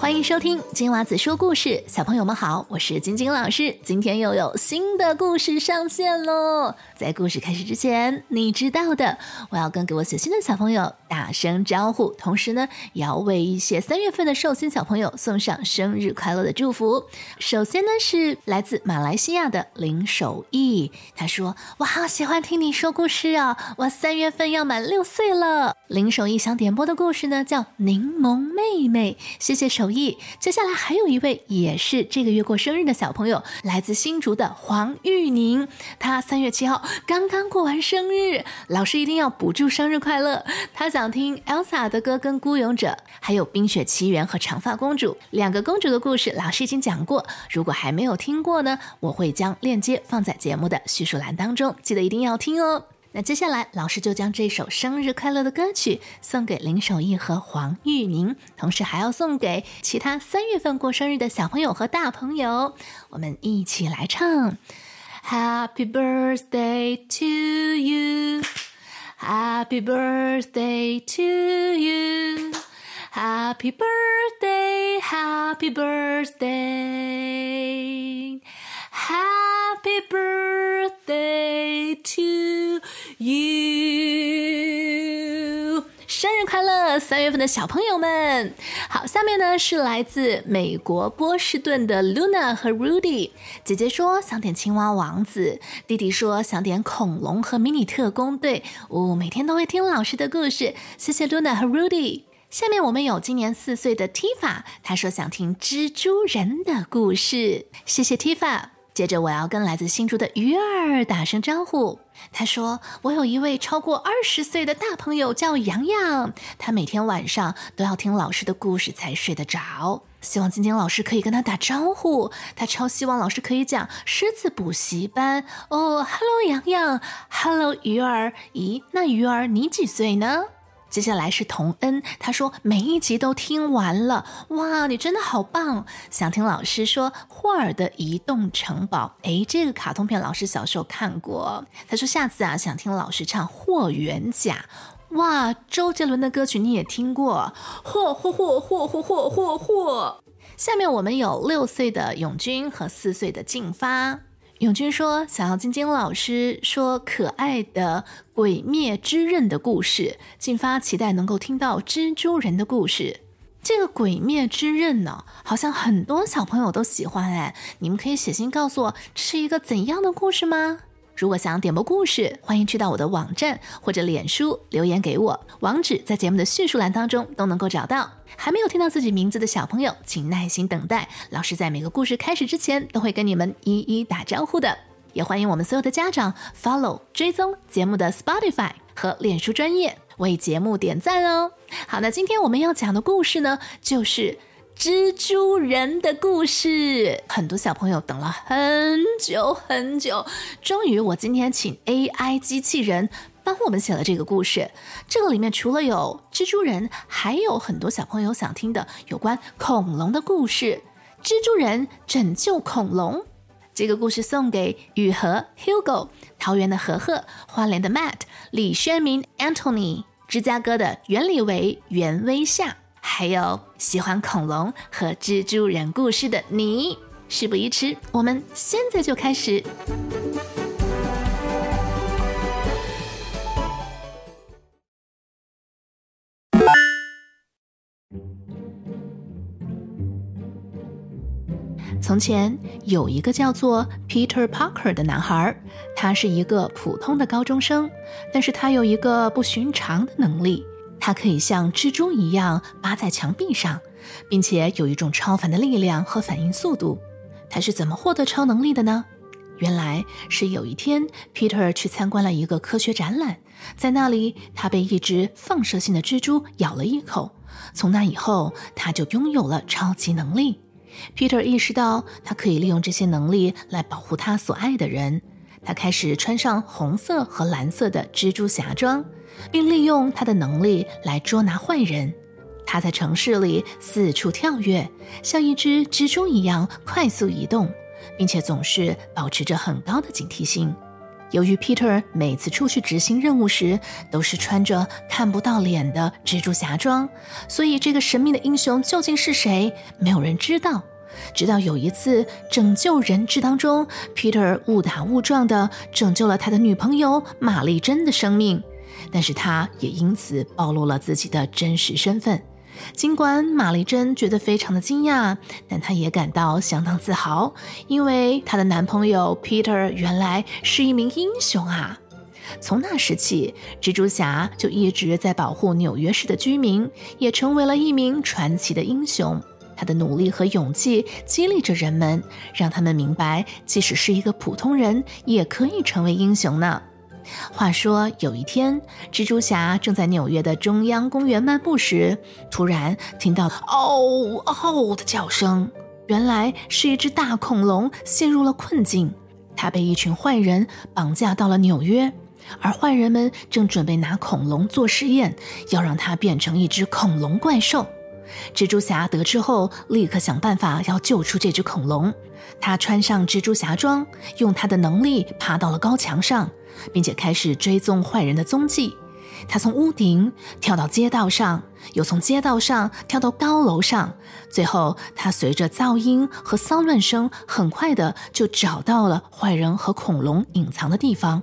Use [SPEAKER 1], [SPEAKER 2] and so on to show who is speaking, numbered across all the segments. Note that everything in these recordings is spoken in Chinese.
[SPEAKER 1] 欢迎收听金娃子说故事，小朋友们好，我是晶晶老师。今天又有新的故事上线喽！在故事开始之前，你知道的，我要跟给我写信的小朋友打声招呼，同时呢，也要为一些三月份的寿星小朋友送上生日快乐的祝福。首先呢，是来自马来西亚的林守义，他说：“我好喜欢听你说故事哦，我三月份要满六岁了。”林守义想点播的故事呢，叫《柠檬妹妹》，谢谢守。意接下来还有一位也是这个月过生日的小朋友，来自新竹的黄玉宁，他三月七号刚刚过完生日，老师一定要补祝生日快乐。他想听 Elsa 的歌跟孤勇者，还有冰雪奇缘和长发公主两个公主的故事，老师已经讲过。如果还没有听过呢，我会将链接放在节目的叙述栏当中，记得一定要听哦。那接下来，老师就将这首生日快乐的歌曲送给林守义和黄玉宁，同时还要送给其他三月份过生日的小朋友和大朋友。我们一起来唱：Happy birthday to you，Happy birthday to you，Happy birthday，Happy birthday，Happy birthday to。You，生日快乐！三月份的小朋友们，好，下面呢是来自美国波士顿的 Luna 和 Rudy。姐姐说想点青蛙王子，弟弟说想点恐龙和迷你特工队。哦，每天都会听老师的故事，谢谢 Luna 和 Rudy。下面我们有今年四岁的 Tifa，他说想听蜘蛛人的故事，谢谢 Tifa。接着我要跟来自新竹的鱼儿打声招呼。他说：“我有一位超过二十岁的大朋友叫洋洋，他每天晚上都要听老师的故事才睡得着。希望晶晶老师可以跟他打招呼。他超希望老师可以讲狮子补习班哦。”Hello，洋洋。Hello，鱼儿。咦，那鱼儿你几岁呢？接下来是童恩，他说每一集都听完了，哇，你真的好棒！想听老师说霍尔的移动城堡，诶，这个卡通片老师小时候看过。他说下次啊，想听老师唱霍元甲，哇，周杰伦的歌曲你也听过，霍霍霍霍霍霍霍霍。下面我们有六岁的永军和四岁的静发。永军说：“想要晶晶老师说可爱的《鬼灭之刃》的故事，进发期待能够听到蜘蛛人的故事。这个《鬼灭之刃》呢，好像很多小朋友都喜欢哎，你们可以写信告诉我，这是一个怎样的故事吗？”如果想点播故事，欢迎去到我的网站或者脸书留言给我，网址在节目的叙述栏当中都能够找到。还没有听到自己名字的小朋友，请耐心等待，老师在每个故事开始之前都会跟你们一一打招呼的。也欢迎我们所有的家长 follow 追踪节目的 Spotify 和脸书专业，为节目点赞哦。好，那今天我们要讲的故事呢，就是。蜘蛛人的故事，很多小朋友等了很久很久，终于我今天请 AI 机器人帮我们写了这个故事。这个里面除了有蜘蛛人，还有很多小朋友想听的有关恐龙的故事。蜘蛛人拯救恐龙，这个故事送给雨禾 Hugo、桃园的和和、花莲的 Matt、李轩明 Anthony、芝加哥的袁李维袁威夏。还有喜欢恐龙和蜘蛛人故事的你，事不宜迟，我们现在就开始。从前有一个叫做 Peter Parker 的男孩，他是一个普通的高中生，但是他有一个不寻常的能力。它可以像蜘蛛一样扒在墙壁上，并且有一种超凡的力量和反应速度。它是怎么获得超能力的呢？原来是有一天，Peter 去参观了一个科学展览，在那里他被一只放射性的蜘蛛咬了一口。从那以后，他就拥有了超级能力。Peter 意识到他可以利用这些能力来保护他所爱的人。他开始穿上红色和蓝色的蜘蛛侠装。并利用他的能力来捉拿坏人。他在城市里四处跳跃，像一只蜘蛛一样快速移动，并且总是保持着很高的警惕性。由于 Peter 每次出去执行任务时都是穿着看不到脸的蜘蛛侠装，所以这个神秘的英雄究竟是谁，没有人知道。直到有一次拯救人质当中，Peter 误打误撞地拯救了他的女朋友玛丽珍的生命，但是他也因此暴露了自己的真实身份。尽管玛丽珍觉得非常的惊讶，但她也感到相当自豪，因为她的男朋友 Peter 原来是一名英雄啊！从那时起，蜘蛛侠就一直在保护纽约市的居民，也成为了一名传奇的英雄。他的努力和勇气激励着人们，让他们明白，即使是一个普通人，也可以成为英雄呢。话说有一天，蜘蛛侠正在纽约的中央公园漫步时，突然听到“嗷嗷”的叫声。原来是一只大恐龙陷入了困境，它被一群坏人绑架到了纽约，而坏人们正准备拿恐龙做实验，要让它变成一只恐龙怪兽。蜘蛛侠得知后，立刻想办法要救出这只恐龙。他穿上蜘蛛侠装，用他的能力爬到了高墙上。并且开始追踪坏人的踪迹。他从屋顶跳到街道上，又从街道上跳到高楼上。最后，他随着噪音和骚乱声，很快的就找到了坏人和恐龙隐藏的地方。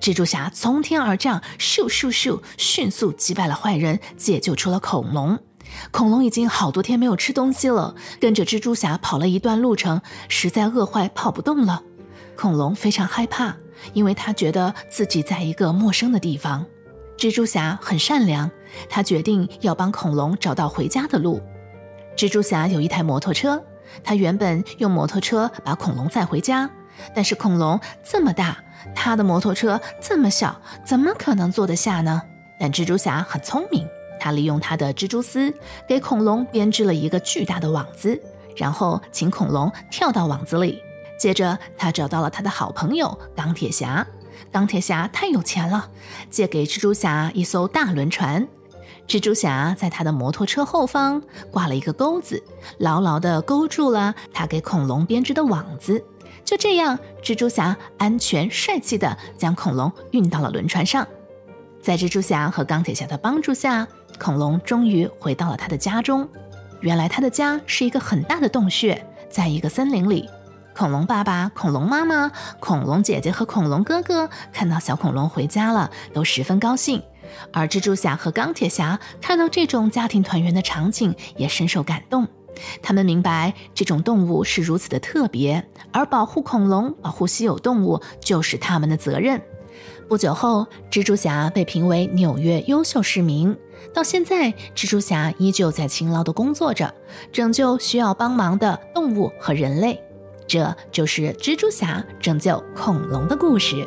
[SPEAKER 1] 蜘蛛侠从天而降，咻咻咻，迅速击败了坏人，解救出了恐龙。恐龙已经好多天没有吃东西了，跟着蜘蛛侠跑了一段路程，实在饿坏，跑不动了。恐龙非常害怕。因为他觉得自己在一个陌生的地方，蜘蛛侠很善良，他决定要帮恐龙找到回家的路。蜘蛛侠有一台摩托车，他原本用摩托车把恐龙载回家，但是恐龙这么大，他的摩托车这么小，怎么可能坐得下呢？但蜘蛛侠很聪明，他利用他的蜘蛛丝给恐龙编织了一个巨大的网子，然后请恐龙跳到网子里。接着，他找到了他的好朋友钢铁侠。钢铁侠太有钱了，借给蜘蛛侠一艘大轮船。蜘蛛侠在他的摩托车后方挂了一个钩子，牢牢地勾住了他给恐龙编织的网子。就这样，蜘蛛侠安全帅气地将恐龙运到了轮船上。在蜘蛛侠和钢铁侠的帮助下，恐龙终于回到了他的家中。原来，他的家是一个很大的洞穴，在一个森林里。恐龙爸爸、恐龙妈妈、恐龙姐姐和恐龙哥哥看到小恐龙回家了，都十分高兴。而蜘蛛侠和钢铁侠看到这种家庭团圆的场景，也深受感动。他们明白这种动物是如此的特别，而保护恐龙、保护稀有动物就是他们的责任。不久后，蜘蛛侠被评为纽约优秀市民。到现在，蜘蛛侠依旧在勤劳的工作着，拯救需要帮忙的动物和人类。这就是蜘蛛侠拯救恐龙的故事。